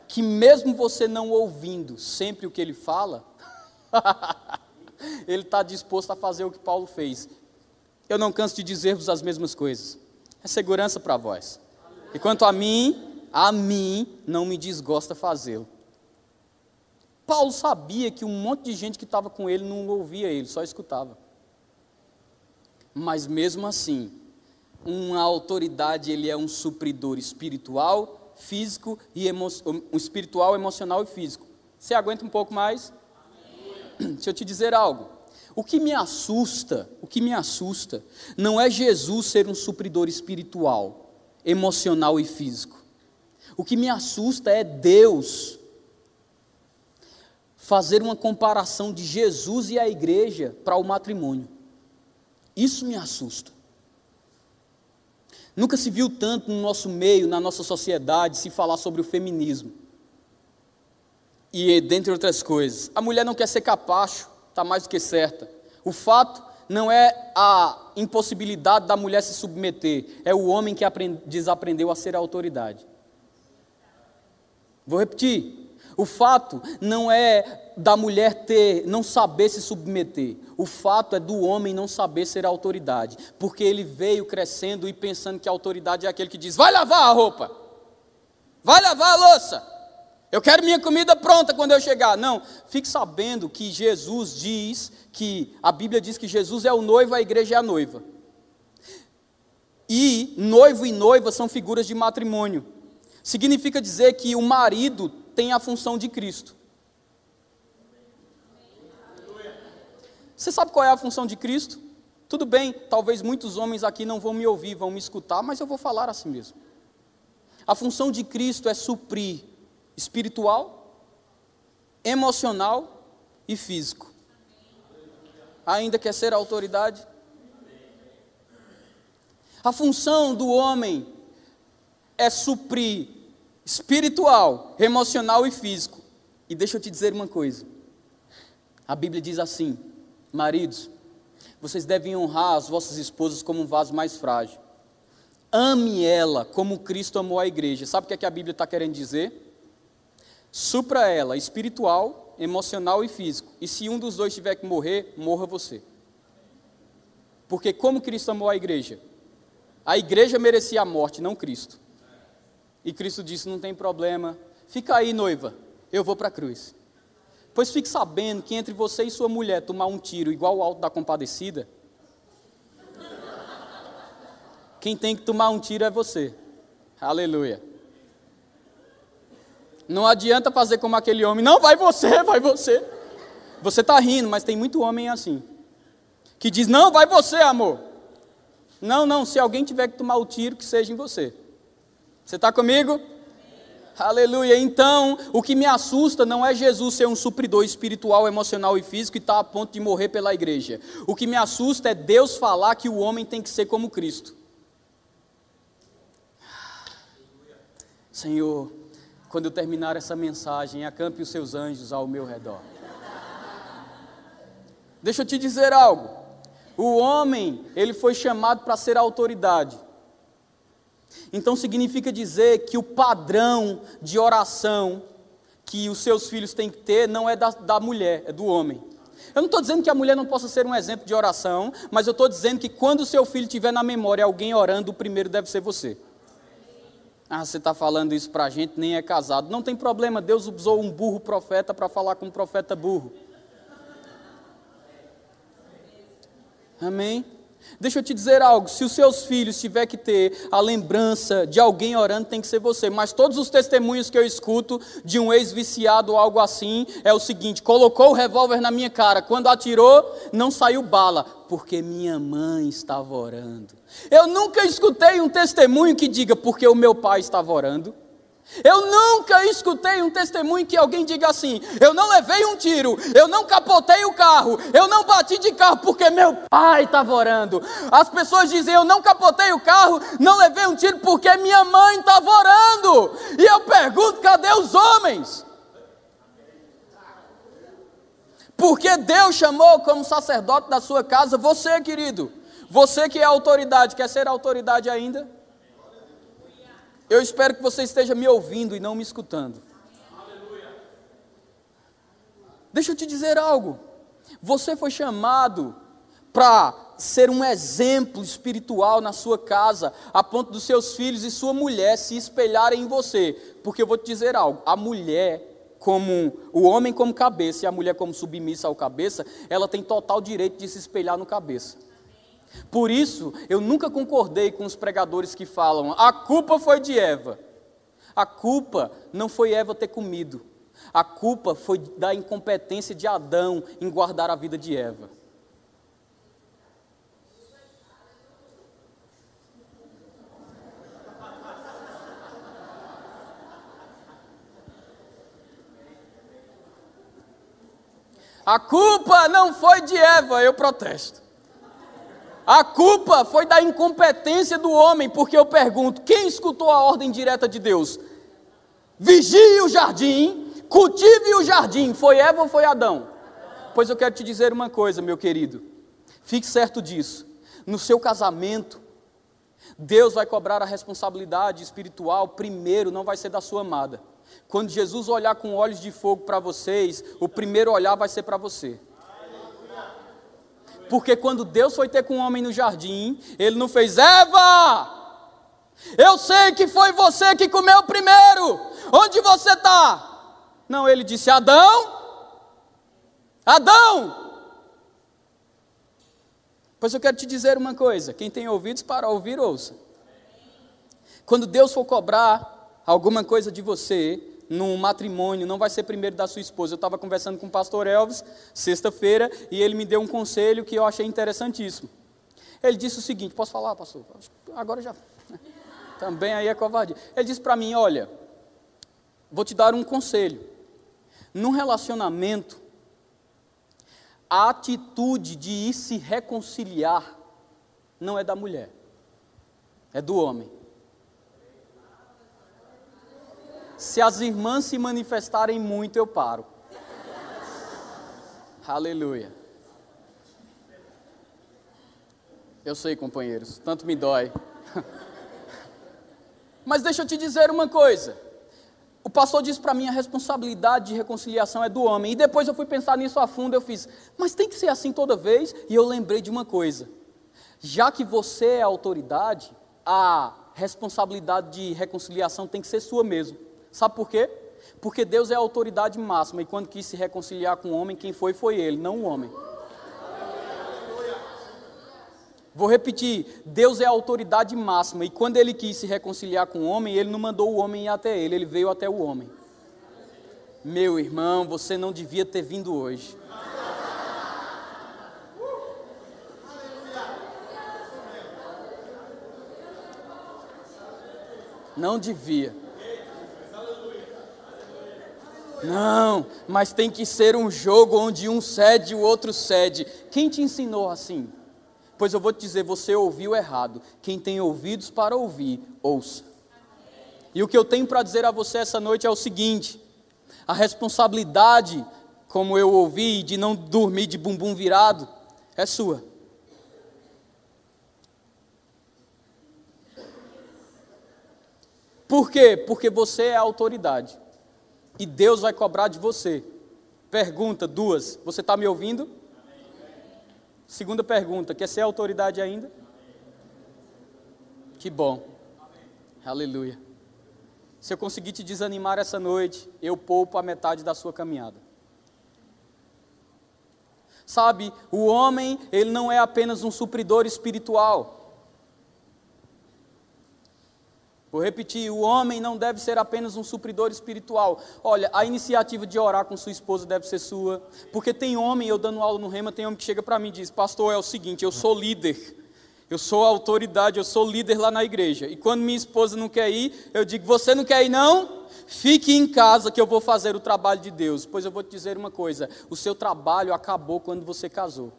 Que mesmo você não ouvindo sempre o que ele fala, <laughs> ele está disposto a fazer o que Paulo fez. Eu não canso de dizer-vos as mesmas coisas. É segurança para vós. E quanto a mim, a mim não me desgosta fazê-lo. Paulo sabia que um monte de gente que estava com ele não ouvia ele, só escutava. Mas mesmo assim, uma autoridade, ele é um supridor espiritual, físico e emo um espiritual, emocional e físico. Você aguenta um pouco mais? Amém. Deixa eu te dizer algo. O que me assusta, o que me assusta, não é Jesus ser um supridor espiritual, emocional e físico. O que me assusta é Deus fazer uma comparação de Jesus e a igreja para o matrimônio. Isso me assusta. Nunca se viu tanto no nosso meio, na nossa sociedade, se falar sobre o feminismo. E dentre outras coisas, a mulher não quer ser capacho, está mais do que certa. O fato não é a impossibilidade da mulher se submeter, é o homem que aprend, desaprendeu a ser a autoridade. Vou repetir. O fato não é da mulher ter, não saber se submeter. O fato é do homem não saber ser autoridade, porque ele veio crescendo e pensando que a autoridade é aquele que diz: "Vai lavar a roupa. Vai lavar a louça. Eu quero minha comida pronta quando eu chegar". Não, fique sabendo que Jesus diz que a Bíblia diz que Jesus é o noivo, a igreja é a noiva. E noivo e noiva são figuras de matrimônio. Significa dizer que o marido tem a função de Cristo. Você sabe qual é a função de Cristo? Tudo bem, talvez muitos homens aqui não vão me ouvir, vão me escutar, mas eu vou falar assim mesmo. A função de Cristo é suprir espiritual, emocional e físico. Ainda quer ser autoridade? A função do homem é suprir espiritual, emocional e físico. E deixa eu te dizer uma coisa. A Bíblia diz assim: maridos, vocês devem honrar as vossas esposas como um vaso mais frágil. Ame ela como Cristo amou a igreja. Sabe o que, é que a Bíblia está querendo dizer? Supra ela, espiritual, emocional e físico. E se um dos dois tiver que morrer, morra você. Porque como Cristo amou a igreja? A igreja merecia a morte, não Cristo. E Cristo disse: Não tem problema, fica aí, noiva, eu vou para a cruz. Pois fique sabendo que entre você e sua mulher tomar um tiro igual o alto da compadecida, quem tem que tomar um tiro é você. Aleluia. Não adianta fazer como aquele homem, não, vai você, vai você. Você está rindo, mas tem muito homem assim, que diz, não, vai você, amor. Não, não, se alguém tiver que tomar o tiro, que seja em você. Você está comigo? Aleluia. Então, o que me assusta não é Jesus ser um supridor espiritual, emocional e físico e estar tá a ponto de morrer pela igreja. O que me assusta é Deus falar que o homem tem que ser como Cristo. Senhor, quando eu terminar essa mensagem, acampe os seus anjos ao meu redor. Deixa eu te dizer algo. O homem, ele foi chamado para ser autoridade. Então significa dizer que o padrão de oração que os seus filhos têm que ter não é da, da mulher, é do homem. Eu não estou dizendo que a mulher não possa ser um exemplo de oração, mas eu estou dizendo que quando o seu filho tiver na memória alguém orando, o primeiro deve ser você. Ah, você está falando isso para a gente, nem é casado. Não tem problema, Deus usou um burro profeta para falar com um profeta burro. Amém? Deixa eu te dizer algo: se os seus filhos tiver que ter a lembrança de alguém orando, tem que ser você. Mas todos os testemunhos que eu escuto de um ex-viciado ou algo assim é o seguinte: colocou o revólver na minha cara, quando atirou, não saiu bala, porque minha mãe estava orando. Eu nunca escutei um testemunho que diga porque o meu pai estava orando. Eu nunca escutei um testemunho que alguém diga assim: eu não levei um tiro, eu não capotei o carro, eu não bati de carro porque meu pai estava orando. As pessoas dizem: eu não capotei o carro, não levei um tiro porque minha mãe estava orando. E eu pergunto: cadê os homens? Porque Deus chamou como sacerdote da sua casa você, querido. Você que é autoridade, quer ser autoridade ainda? Eu espero que você esteja me ouvindo e não me escutando. Deixa eu te dizer algo. Você foi chamado para ser um exemplo espiritual na sua casa, a ponto dos seus filhos e sua mulher se espelharem em você. Porque eu vou te dizer algo: a mulher, como o homem como cabeça e a mulher como submissa ao cabeça, ela tem total direito de se espelhar no cabeça. Por isso, eu nunca concordei com os pregadores que falam: a culpa foi de Eva. A culpa não foi Eva ter comido. A culpa foi da incompetência de Adão em guardar a vida de Eva. A culpa não foi de Eva, eu protesto. A culpa foi da incompetência do homem, porque eu pergunto: quem escutou a ordem direta de Deus? Vigie o jardim, cultive o jardim. Foi Eva ou foi Adão? Pois eu quero te dizer uma coisa, meu querido. Fique certo disso. No seu casamento, Deus vai cobrar a responsabilidade espiritual primeiro, não vai ser da sua amada. Quando Jesus olhar com olhos de fogo para vocês, o primeiro olhar vai ser para você. Porque quando Deus foi ter com o homem no jardim, ele não fez, Eva! Eu sei que foi você que comeu primeiro. Onde você está? Não, ele disse: Adão, Adão. Pois eu quero te dizer uma coisa: quem tem ouvidos para ouvir, ouça. Quando Deus for cobrar alguma coisa de você, num matrimônio, não vai ser primeiro da sua esposa. Eu estava conversando com o pastor Elvis, sexta-feira, e ele me deu um conselho que eu achei interessantíssimo. Ele disse o seguinte: posso falar, pastor? Agora já. <laughs> Também aí é covardia. Ele disse para mim: olha, vou te dar um conselho. Num relacionamento, a atitude de ir se reconciliar não é da mulher, é do homem. Se as irmãs se manifestarem muito, eu paro. Aleluia. Eu sei, companheiros, tanto me dói. <laughs> Mas deixa eu te dizer uma coisa. O pastor disse para mim a responsabilidade de reconciliação é do homem. E depois eu fui pensar nisso a fundo, eu fiz, mas tem que ser assim toda vez? E eu lembrei de uma coisa. Já que você é autoridade, a responsabilidade de reconciliação tem que ser sua mesmo. Sabe por quê? Porque Deus é a autoridade máxima e quando quis se reconciliar com o homem, quem foi foi ele, não o homem. Vou repetir: Deus é a autoridade máxima e quando ele quis se reconciliar com o homem, ele não mandou o homem ir até ele, ele veio até o homem. Meu irmão, você não devia ter vindo hoje. Não devia. Não, mas tem que ser um jogo onde um cede e o outro cede. Quem te ensinou assim? Pois eu vou te dizer, você ouviu errado. Quem tem ouvidos para ouvir, ouça. E o que eu tenho para dizer a você essa noite é o seguinte: a responsabilidade, como eu ouvi, de não dormir de bumbum virado, é sua. Por quê? Porque você é a autoridade e Deus vai cobrar de você. Pergunta duas: Você está me ouvindo? Segunda pergunta: Quer ser autoridade ainda? Que bom. Aleluia. Se eu conseguir te desanimar essa noite, eu poupo a metade da sua caminhada. Sabe, o homem, ele não é apenas um supridor espiritual. Vou repetir: o homem não deve ser apenas um supridor espiritual. Olha, a iniciativa de orar com sua esposa deve ser sua. Porque tem homem, eu dando aula no Rema, tem homem que chega para mim e diz: Pastor, é o seguinte, eu sou líder. Eu sou autoridade, eu sou líder lá na igreja. E quando minha esposa não quer ir, eu digo: Você não quer ir, não? Fique em casa que eu vou fazer o trabalho de Deus. Pois eu vou te dizer uma coisa: o seu trabalho acabou quando você casou.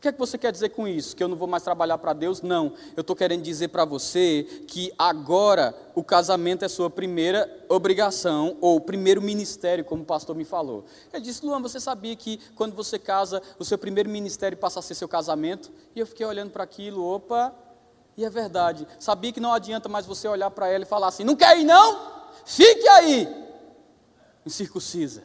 O que é que você quer dizer com isso? Que eu não vou mais trabalhar para Deus? Não. Eu estou querendo dizer para você que agora o casamento é sua primeira obrigação, ou primeiro ministério, como o pastor me falou. Ele disse, Luan, você sabia que quando você casa, o seu primeiro ministério passa a ser seu casamento? E eu fiquei olhando para aquilo, opa, e é verdade. Sabia que não adianta mais você olhar para ela e falar assim: não quer ir não? Fique aí. Incircuncisa.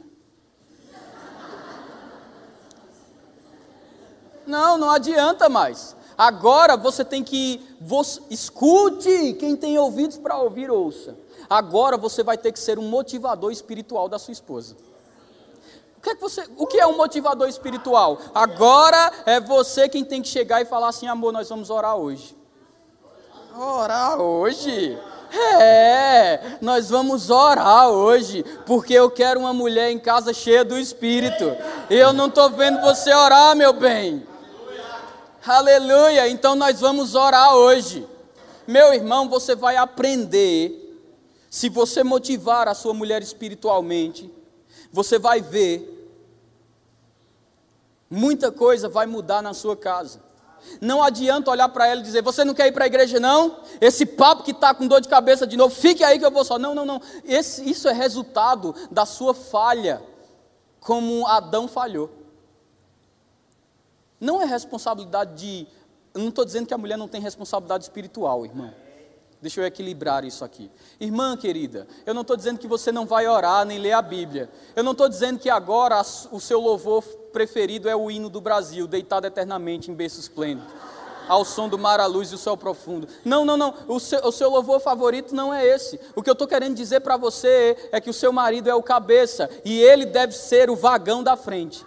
Não, não adianta mais. Agora você tem que. Você, escute, quem tem ouvidos para ouvir, ouça. Agora você vai ter que ser um motivador espiritual da sua esposa. O que, é que você, o que é um motivador espiritual? Agora é você quem tem que chegar e falar assim: amor, nós vamos orar hoje. Orar hoje? É, nós vamos orar hoje, porque eu quero uma mulher em casa cheia do Espírito. Eu não estou vendo você orar, meu bem. Aleluia! Então nós vamos orar hoje. Meu irmão, você vai aprender. Se você motivar a sua mulher espiritualmente, você vai ver. Muita coisa vai mudar na sua casa. Não adianta olhar para ela e dizer: Você não quer ir para a igreja, não? Esse papo que está com dor de cabeça de novo, fique aí que eu vou só. Não, não, não. Esse, isso é resultado da sua falha, como Adão falhou. Não é responsabilidade de. Eu não estou dizendo que a mulher não tem responsabilidade espiritual, irmão. Deixa eu equilibrar isso aqui. Irmã querida, eu não estou dizendo que você não vai orar nem ler a Bíblia. Eu não estou dizendo que agora o seu louvor preferido é o hino do Brasil, deitado eternamente em berço esplêndido, ao som do mar, a luz e o céu profundo. Não, não, não. O seu, o seu louvor favorito não é esse. O que eu estou querendo dizer para você é que o seu marido é o cabeça e ele deve ser o vagão da frente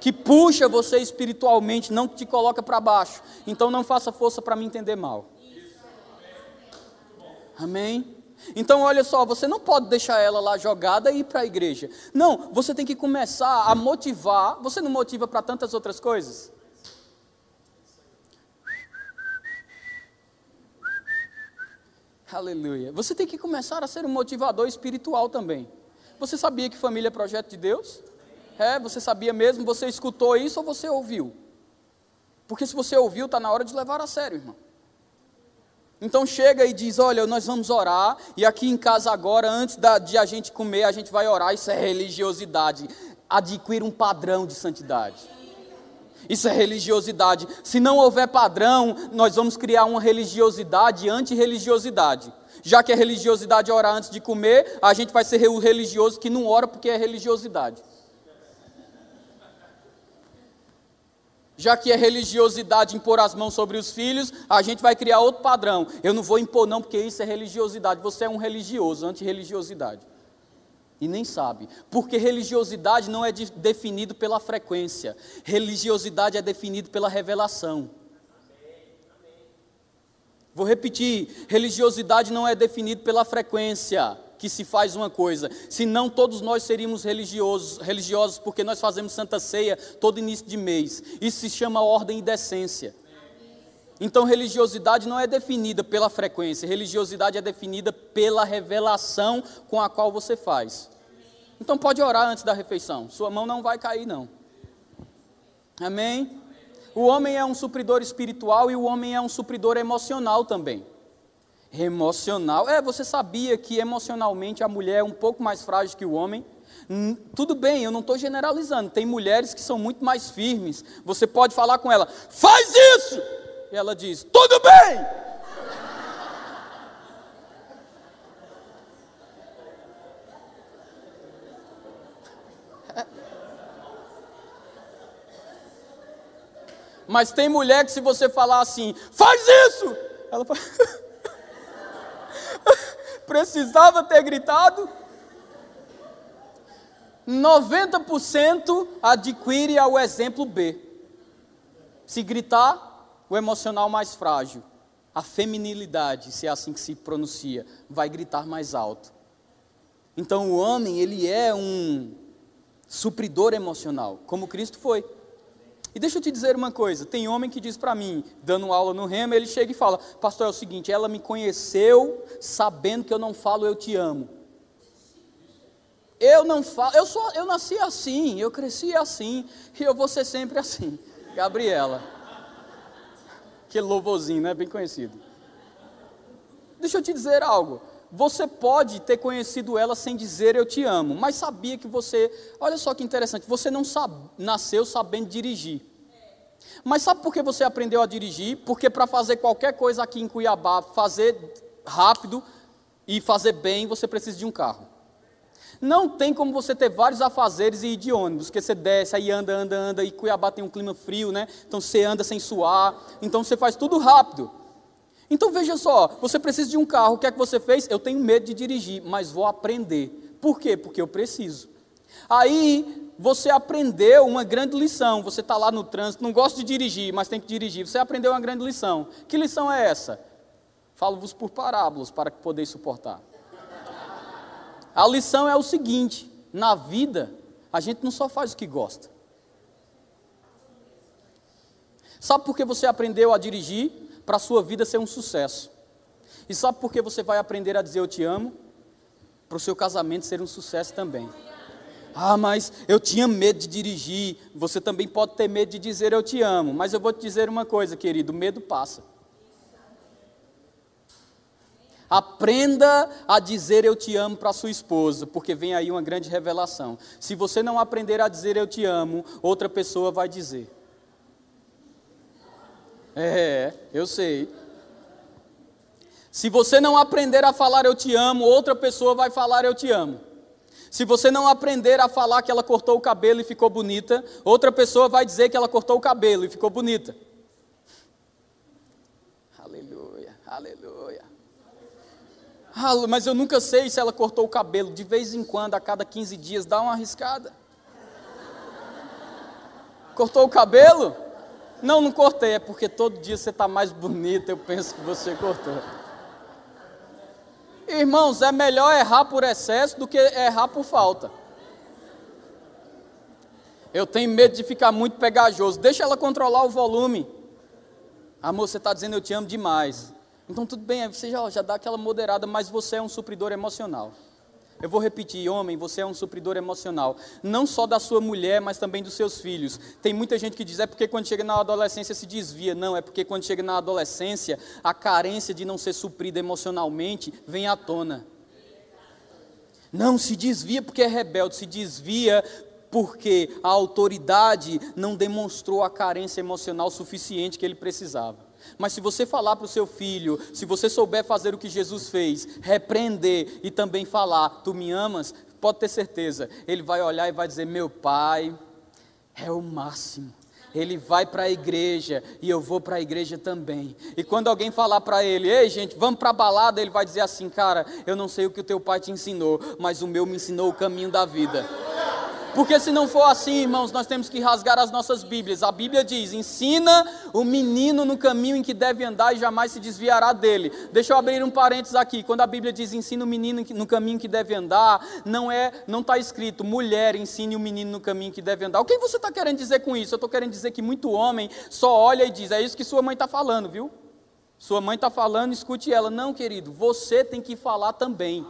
que puxa você espiritualmente, não te coloca para baixo. Então não faça força para me entender mal. Amém? Então, olha só, você não pode deixar ela lá jogada e ir para a igreja. Não, você tem que começar a motivar. Você não motiva para tantas outras coisas? Aleluia. Você tem que começar a ser um motivador espiritual também. Você sabia que família é projeto de Deus? É, você sabia mesmo? Você escutou isso ou você ouviu? Porque se você ouviu, está na hora de levar a sério, irmão. Então chega e diz: Olha, nós vamos orar, e aqui em casa agora, antes da, de a gente comer, a gente vai orar. Isso é religiosidade. Adquira um padrão de santidade. Isso é religiosidade. Se não houver padrão, nós vamos criar uma religiosidade anti-religiosidade. Já que a religiosidade é orar antes de comer, a gente vai ser o religioso que não ora porque é religiosidade. Já que é religiosidade impor as mãos sobre os filhos, a gente vai criar outro padrão. Eu não vou impor, não, porque isso é religiosidade. Você é um religioso, anti-religiosidade. E nem sabe. Porque religiosidade não é de, definido pela frequência. Religiosidade é definido pela revelação. Vou repetir: religiosidade não é definido pela frequência que se faz uma coisa, senão todos nós seríamos religiosos, religiosos porque nós fazemos santa ceia todo início de mês. Isso se chama ordem e decência. Então, religiosidade não é definida pela frequência, religiosidade é definida pela revelação com a qual você faz. Então, pode orar antes da refeição, sua mão não vai cair, não. Amém? O homem é um supridor espiritual e o homem é um supridor emocional também. Emocional. É, você sabia que emocionalmente a mulher é um pouco mais frágil que o homem? Tudo bem, eu não estou generalizando. Tem mulheres que são muito mais firmes. Você pode falar com ela, faz isso! E ela diz, tudo bem! Mas tem mulher que se você falar assim, faz isso! Ela fala. <laughs> <laughs> Precisava ter gritado? 90% adquire ao exemplo B. Se gritar, o emocional mais frágil. A feminilidade, se é assim que se pronuncia, vai gritar mais alto. Então o homem, ele é um supridor emocional, como Cristo foi. E deixa eu te dizer uma coisa: tem homem que diz para mim, dando aula no Rema, ele chega e fala: Pastor, é o seguinte, ela me conheceu sabendo que eu não falo eu te amo. Eu não falo, eu, sou, eu nasci assim, eu cresci assim, e eu vou ser sempre assim. Gabriela. Que louvorzinho, né? Bem conhecido. Deixa eu te dizer algo. Você pode ter conhecido ela sem dizer eu te amo, mas sabia que você. Olha só que interessante, você não sabe, nasceu sabendo dirigir. Mas sabe por que você aprendeu a dirigir? Porque para fazer qualquer coisa aqui em Cuiabá, fazer rápido e fazer bem, você precisa de um carro. Não tem como você ter vários afazeres e ir de ônibus, porque você desce, aí anda, anda, anda, e Cuiabá tem um clima frio, né? Então você anda sem suar, então você faz tudo rápido. Então veja só, você precisa de um carro, o que é que você fez? Eu tenho medo de dirigir, mas vou aprender. Por quê? Porque eu preciso. Aí você aprendeu uma grande lição. Você está lá no trânsito, não gosta de dirigir, mas tem que dirigir. Você aprendeu uma grande lição. Que lição é essa? Falo-vos por parábolas para que podeis suportar. A lição é o seguinte: na vida, a gente não só faz o que gosta. Sabe por que você aprendeu a dirigir? Para a sua vida ser um sucesso. E sabe por que você vai aprender a dizer eu te amo? Para o seu casamento ser um sucesso também. Ah, mas eu tinha medo de dirigir. Você também pode ter medo de dizer eu te amo. Mas eu vou te dizer uma coisa, querido: o medo passa. Aprenda a dizer eu te amo para sua esposa, porque vem aí uma grande revelação. Se você não aprender a dizer eu te amo, outra pessoa vai dizer. É, eu sei. Se você não aprender a falar eu te amo, outra pessoa vai falar eu te amo. Se você não aprender a falar que ela cortou o cabelo e ficou bonita, outra pessoa vai dizer que ela cortou o cabelo e ficou bonita. Aleluia, aleluia. Mas eu nunca sei se ela cortou o cabelo. De vez em quando, a cada 15 dias, dá uma arriscada. Cortou o cabelo? Não, não cortei, é porque todo dia você está mais bonita, eu penso que você cortou. Irmãos, é melhor errar por excesso do que errar por falta. Eu tenho medo de ficar muito pegajoso. Deixa ela controlar o volume. Amor, você está dizendo eu te amo demais. Então tudo bem, você já, já dá aquela moderada, mas você é um supridor emocional. Eu vou repetir, homem, você é um supridor emocional, não só da sua mulher, mas também dos seus filhos. Tem muita gente que diz é porque quando chega na adolescência se desvia. Não, é porque quando chega na adolescência, a carência de não ser suprida emocionalmente vem à tona. Não se desvia porque é rebelde, se desvia porque a autoridade não demonstrou a carência emocional suficiente que ele precisava. Mas se você falar para o seu filho, se você souber fazer o que Jesus fez, repreender e também falar, tu me amas, pode ter certeza, ele vai olhar e vai dizer: meu pai é o máximo. Ele vai para a igreja e eu vou para a igreja também. E quando alguém falar para ele, ei gente, vamos para a balada, ele vai dizer assim, cara, eu não sei o que o teu pai te ensinou, mas o meu me ensinou o caminho da vida. Porque se não for assim, irmãos, nós temos que rasgar as nossas Bíblias. A Bíblia diz: ensina o menino no caminho em que deve andar e jamais se desviará dele. Deixa eu abrir um parênteses aqui. Quando a Bíblia diz ensina o menino no caminho que deve andar, não é, não está escrito mulher ensine o menino no caminho que deve andar. O que você está querendo dizer com isso? Eu estou querendo dizer que muito homem só olha e diz: é isso que sua mãe está falando, viu? Sua mãe está falando, escute ela. Não, querido, você tem que falar também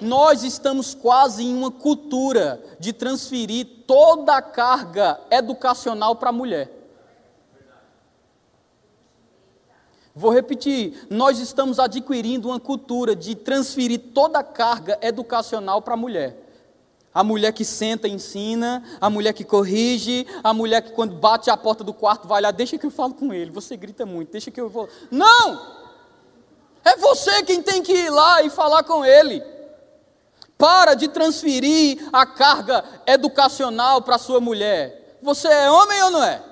nós estamos quase em uma cultura de transferir toda a carga educacional para a mulher. Vou repetir, nós estamos adquirindo uma cultura de transferir toda a carga educacional para a mulher. A mulher que senta e ensina, a mulher que corrige, a mulher que quando bate a porta do quarto vai lá, deixa que eu falo com ele, você grita muito, deixa que eu vou. Não! É você quem tem que ir lá e falar com ele. Para de transferir a carga educacional para sua mulher. Você é homem ou não é?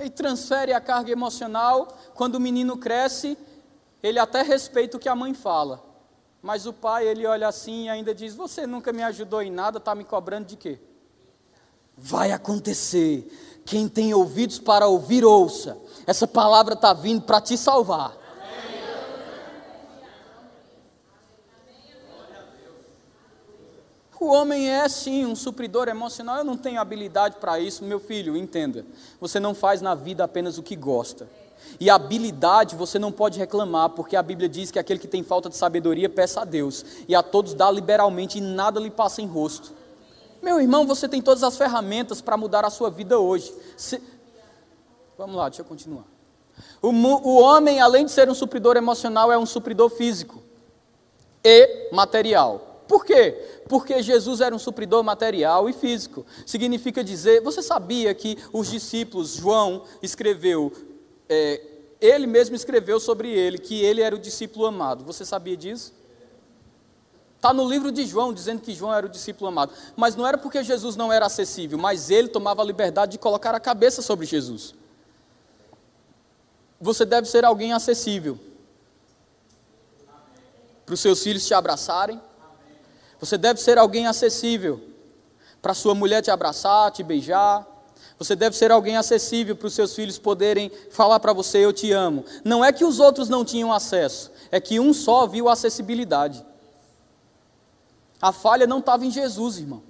E transfere a carga emocional. Quando o menino cresce, ele até respeita o que a mãe fala. Mas o pai, ele olha assim e ainda diz: Você nunca me ajudou em nada, está me cobrando de quê? Vai acontecer. Quem tem ouvidos para ouvir, ouça. Essa palavra está vindo para te salvar. O homem é sim um supridor emocional. Eu não tenho habilidade para isso, meu filho, entenda. Você não faz na vida apenas o que gosta. E habilidade você não pode reclamar, porque a Bíblia diz que aquele que tem falta de sabedoria peça a Deus, e a todos dá liberalmente e nada lhe passa em rosto. Meu irmão, você tem todas as ferramentas para mudar a sua vida hoje. Se... Vamos lá, deixa eu continuar. O, o homem, além de ser um supridor emocional, é um supridor físico e material. Por quê? Porque Jesus era um supridor material e físico. Significa dizer, você sabia que os discípulos, João escreveu, é, ele mesmo escreveu sobre ele, que ele era o discípulo amado. Você sabia disso? Está no livro de João, dizendo que João era o discípulo amado. Mas não era porque Jesus não era acessível, mas ele tomava a liberdade de colocar a cabeça sobre Jesus. Você deve ser alguém acessível. Para os seus filhos te abraçarem, você deve ser alguém acessível para sua mulher te abraçar, te beijar. Você deve ser alguém acessível para os seus filhos poderem falar para você: Eu te amo. Não é que os outros não tinham acesso, é que um só viu a acessibilidade. A falha não estava em Jesus, irmão.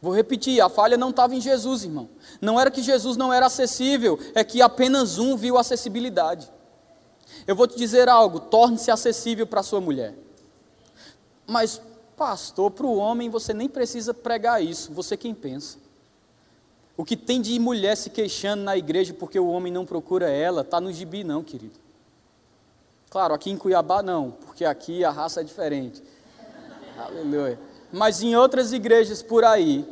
Vou repetir: a falha não estava em Jesus, irmão. Não era que Jesus não era acessível, é que apenas um viu acessibilidade. Eu vou te dizer algo: torne-se acessível para sua mulher. Mas, pastor, para o homem você nem precisa pregar isso, você quem pensa. O que tem de mulher se queixando na igreja porque o homem não procura ela, está no gibi, não, querido. Claro, aqui em Cuiabá não, porque aqui a raça é diferente. Aleluia. Mas em outras igrejas por aí,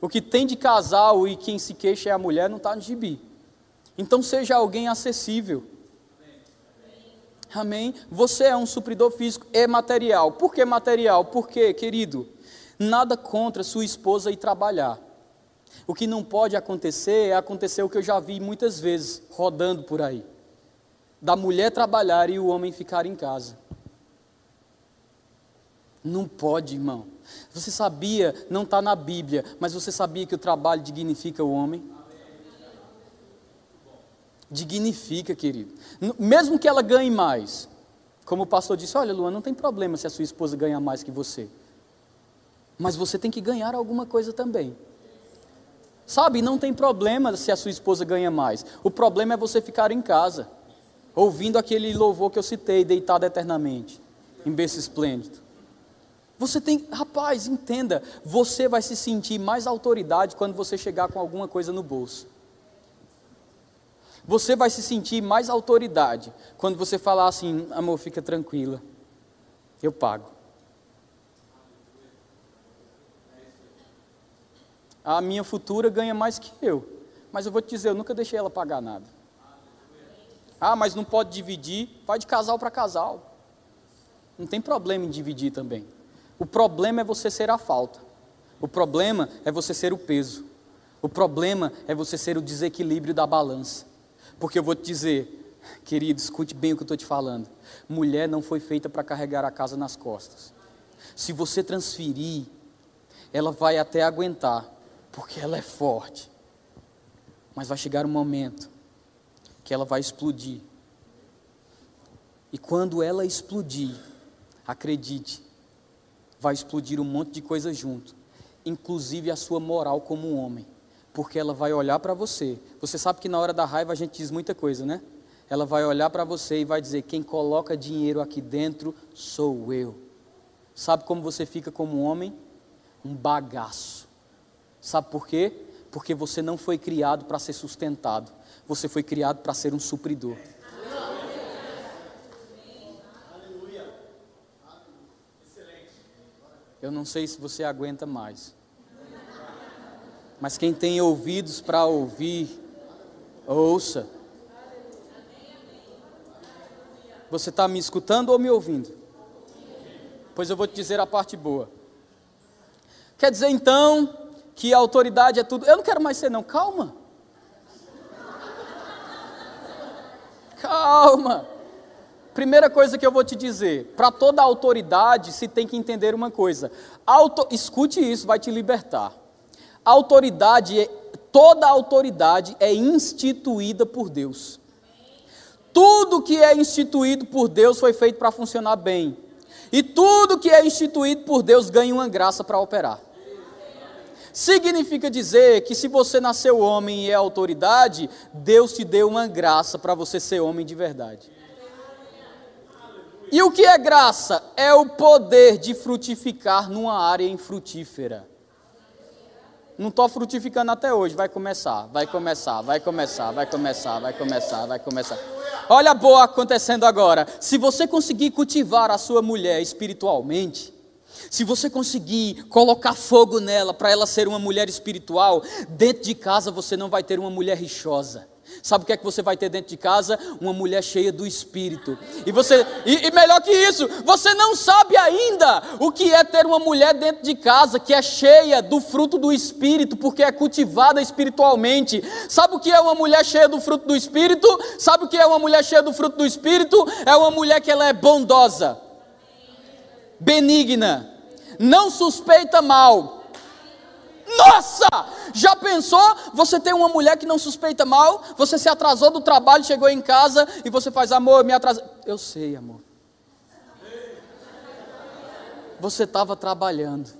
o que tem de casal e quem se queixa é a mulher, não está no gibi. Então seja alguém acessível. Amém? Você é um supridor físico e material. Por que material? Porque, querido, nada contra sua esposa ir trabalhar. O que não pode acontecer é acontecer o que eu já vi muitas vezes rodando por aí: da mulher trabalhar e o homem ficar em casa. Não pode, irmão. Você sabia, não está na Bíblia, mas você sabia que o trabalho dignifica o homem? Dignifica, querido. Mesmo que ela ganhe mais. Como o pastor disse: Olha, Luan, não tem problema se a sua esposa ganha mais que você. Mas você tem que ganhar alguma coisa também. Sabe, não tem problema se a sua esposa ganha mais. O problema é você ficar em casa, ouvindo aquele louvor que eu citei, deitado eternamente, em berço esplêndido. Você tem, rapaz, entenda, você vai se sentir mais autoridade quando você chegar com alguma coisa no bolso. Você vai se sentir mais autoridade quando você falar assim: amor, fica tranquila, eu pago. A minha futura ganha mais que eu, mas eu vou te dizer: eu nunca deixei ela pagar nada. Ah, mas não pode dividir, vai de casal para casal. Não tem problema em dividir também. O problema é você ser a falta. O problema é você ser o peso. O problema é você ser o desequilíbrio da balança. Porque eu vou te dizer, querido, escute bem o que eu estou te falando. Mulher não foi feita para carregar a casa nas costas. Se você transferir, ela vai até aguentar, porque ela é forte. Mas vai chegar um momento que ela vai explodir. E quando ela explodir, acredite, vai explodir um monte de coisa junto, inclusive a sua moral como homem porque ela vai olhar para você. Você sabe que na hora da raiva a gente diz muita coisa, né? Ela vai olhar para você e vai dizer: quem coloca dinheiro aqui dentro sou eu. Sabe como você fica como homem? Um bagaço. Sabe por quê? Porque você não foi criado para ser sustentado, você foi criado para ser um supridor. Eu não sei se você aguenta mais. Mas quem tem ouvidos para ouvir, ouça. Você está me escutando ou me ouvindo? Pois eu vou te dizer a parte boa. Quer dizer então que a autoridade é tudo. Eu não quero mais ser, não. Calma. Calma. Primeira coisa que eu vou te dizer: para toda autoridade se tem que entender uma coisa. Auto... Escute isso, vai te libertar autoridade, é, toda autoridade é instituída por Deus. Tudo que é instituído por Deus foi feito para funcionar bem. E tudo que é instituído por Deus ganha uma graça para operar. Significa dizer que se você nasceu homem e é autoridade, Deus te deu uma graça para você ser homem de verdade. E o que é graça? É o poder de frutificar numa área infrutífera. Não estou frutificando até hoje, vai começar, vai começar, vai começar, vai começar, vai começar, vai começar. Olha a boa acontecendo agora. Se você conseguir cultivar a sua mulher espiritualmente, se você conseguir colocar fogo nela para ela ser uma mulher espiritual, dentro de casa você não vai ter uma mulher rixosa. Sabe o que é que você vai ter dentro de casa? Uma mulher cheia do Espírito. E você, e, e, melhor que isso, você não sabe ainda o que é ter uma mulher dentro de casa que é cheia do fruto do Espírito, porque é cultivada espiritualmente. Sabe o que é uma mulher cheia do fruto do Espírito? Sabe o que é uma mulher cheia do fruto do Espírito? É uma mulher que ela é bondosa, benigna, não suspeita mal nossa! Já pensou? Você tem uma mulher que não suspeita mal, você se atrasou do trabalho, chegou em casa e você faz amor, me atrasei. Eu sei, amor. Você estava trabalhando.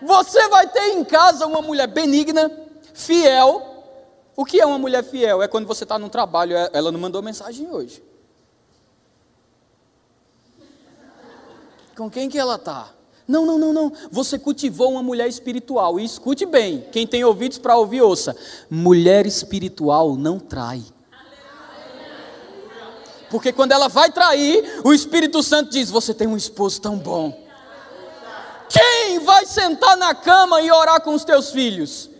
Você vai ter em casa uma mulher benigna, fiel. O que é uma mulher fiel? É quando você está no trabalho, é, ela não mandou mensagem hoje. Com quem que ela está? Não, não, não, não. Você cultivou uma mulher espiritual. E escute bem, quem tem ouvidos para ouvir, ouça. Mulher espiritual não trai. Porque quando ela vai trair, o Espírito Santo diz: Você tem um esposo tão bom. Quem vai sentar na cama e orar com os teus filhos?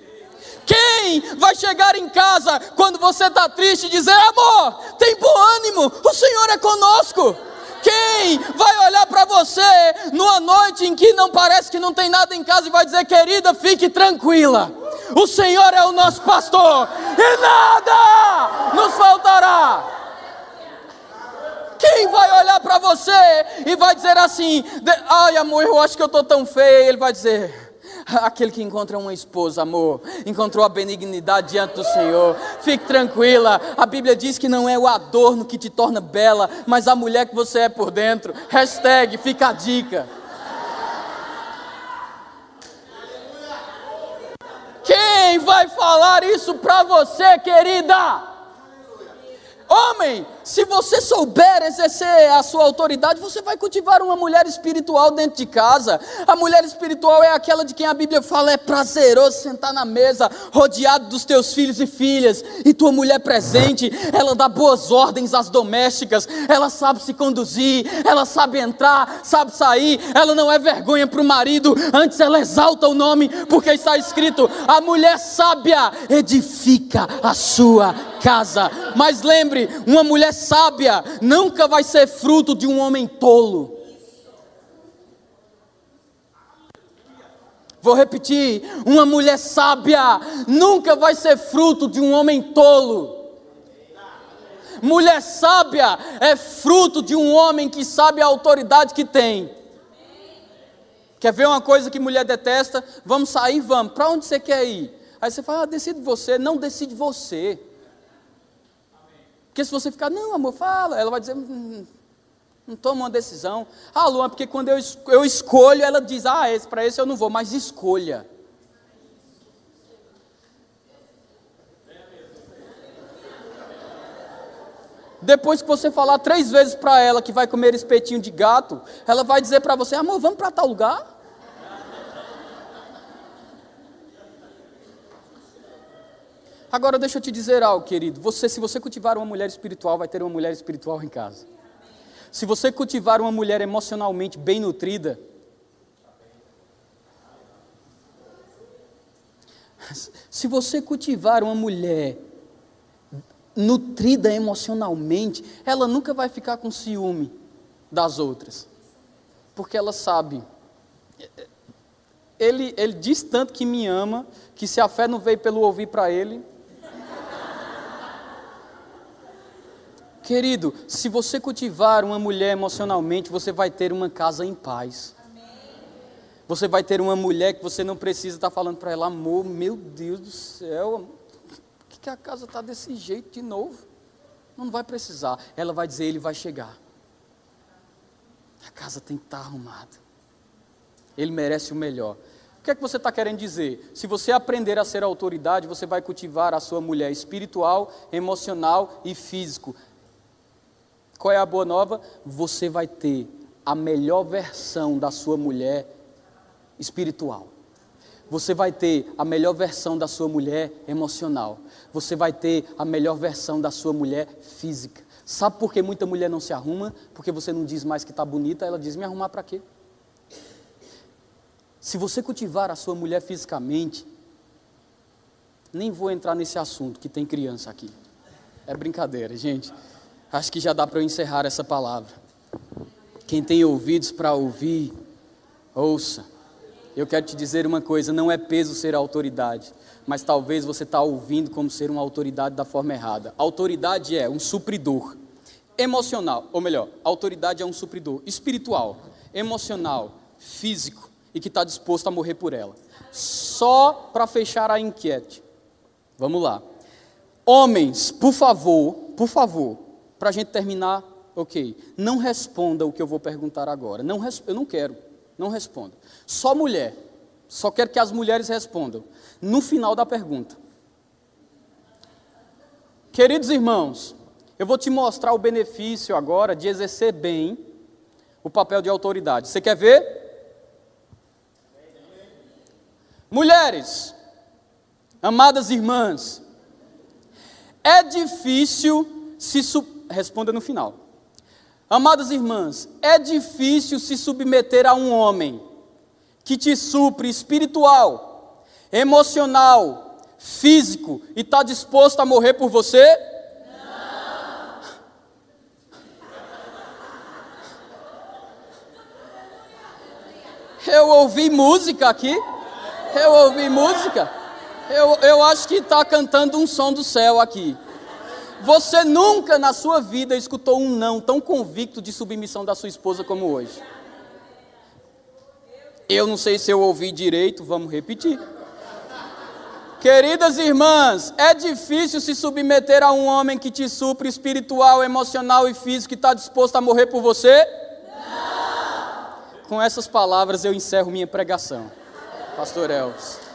Quem vai chegar em casa quando você está triste e dizer: Amor, tem bom ânimo, o Senhor é conosco? Quem vai olhar para você numa noite em que não parece que não tem nada em casa e vai dizer, querida, fique tranquila. O Senhor é o nosso pastor e nada nos faltará. Quem vai olhar para você e vai dizer assim: Ai, amor, eu acho que eu estou tão feia. Ele vai dizer: <laughs> Aquele que encontra uma esposa, amor, encontrou a benignidade diante do Senhor. Fique tranquila. A Bíblia diz que não é o adorno que te torna bela, mas a mulher que você é por dentro. Hashtag, fica a dica. Quem vai falar isso para você, querida? Homem, se você souber exercer a sua autoridade, você vai cultivar uma mulher espiritual dentro de casa. A mulher espiritual é aquela de quem a Bíblia fala é prazeroso sentar na mesa, rodeado dos teus filhos e filhas, e tua mulher presente, ela dá boas ordens às domésticas, ela sabe se conduzir, ela sabe entrar, sabe sair, ela não é vergonha para o marido, antes ela exalta o nome, porque está escrito: a mulher sábia edifica a sua casa. Mas lembre, uma mulher sábia nunca vai ser fruto de um homem tolo. Vou repetir: uma mulher sábia nunca vai ser fruto de um homem tolo. Mulher sábia é fruto de um homem que sabe a autoridade que tem. Quer ver uma coisa que mulher detesta? Vamos sair, vamos. Para onde você quer ir? Aí você fala, ah, decide você. Não decide você. Porque se você ficar, não, amor, fala, ela vai dizer, hum, hum não toma uma decisão. Ah, Luan, porque quando eu, eu escolho, ela diz, ah, esse, para esse eu não vou, mas escolha. Depois que você falar três vezes para ela que vai comer espetinho de gato, ela vai dizer para você, amor, vamos para tal lugar? Agora deixa eu te dizer algo, querido. Você, se você cultivar uma mulher espiritual, vai ter uma mulher espiritual em casa. Se você cultivar uma mulher emocionalmente bem nutrida, <laughs> se você cultivar uma mulher nutrida emocionalmente, ela nunca vai ficar com ciúme das outras, porque ela sabe. Ele, ele diz tanto que me ama, que se a fé não veio pelo ouvir para ele, Querido, se você cultivar uma mulher emocionalmente, você vai ter uma casa em paz. Você vai ter uma mulher que você não precisa estar falando para ela, amor, meu Deus do céu, por que, que a casa está desse jeito de novo? Não vai precisar. Ela vai dizer, ele vai chegar. A casa tem que estar arrumada. Ele merece o melhor. O que é que você está querendo dizer? Se você aprender a ser autoridade, você vai cultivar a sua mulher espiritual, emocional e físico. Qual é a boa nova? Você vai ter a melhor versão da sua mulher espiritual. Você vai ter a melhor versão da sua mulher emocional. Você vai ter a melhor versão da sua mulher física. Sabe por que muita mulher não se arruma? Porque você não diz mais que está bonita, ela diz: me arrumar para quê? Se você cultivar a sua mulher fisicamente, nem vou entrar nesse assunto que tem criança aqui. É brincadeira, gente. Acho que já dá para eu encerrar essa palavra. Quem tem ouvidos para ouvir, ouça. Eu quero te dizer uma coisa: não é peso ser autoridade, mas talvez você está ouvindo como ser uma autoridade da forma errada. Autoridade é um supridor emocional, ou melhor, autoridade é um supridor espiritual, emocional, físico e que está disposto a morrer por ela. Só para fechar a enquete. Vamos lá. Homens, por favor, por favor, para a gente terminar, ok. Não responda o que eu vou perguntar agora. Não, eu não quero. Não responda. Só mulher. Só quero que as mulheres respondam. No final da pergunta. Queridos irmãos, eu vou te mostrar o benefício agora de exercer bem o papel de autoridade. Você quer ver? Mulheres, amadas irmãs, é difícil se. Responda no final. Amadas irmãs, é difícil se submeter a um homem que te supre espiritual, emocional, físico e está disposto a morrer por você? Não. Eu ouvi música aqui. Eu ouvi música. Eu, eu acho que está cantando um som do céu aqui. Você nunca na sua vida escutou um não tão convicto de submissão da sua esposa como hoje. Eu não sei se eu ouvi direito, vamos repetir. Queridas irmãs, é difícil se submeter a um homem que te supre espiritual, emocional e físico e está disposto a morrer por você? Não. Com essas palavras eu encerro minha pregação. Pastor Elvis.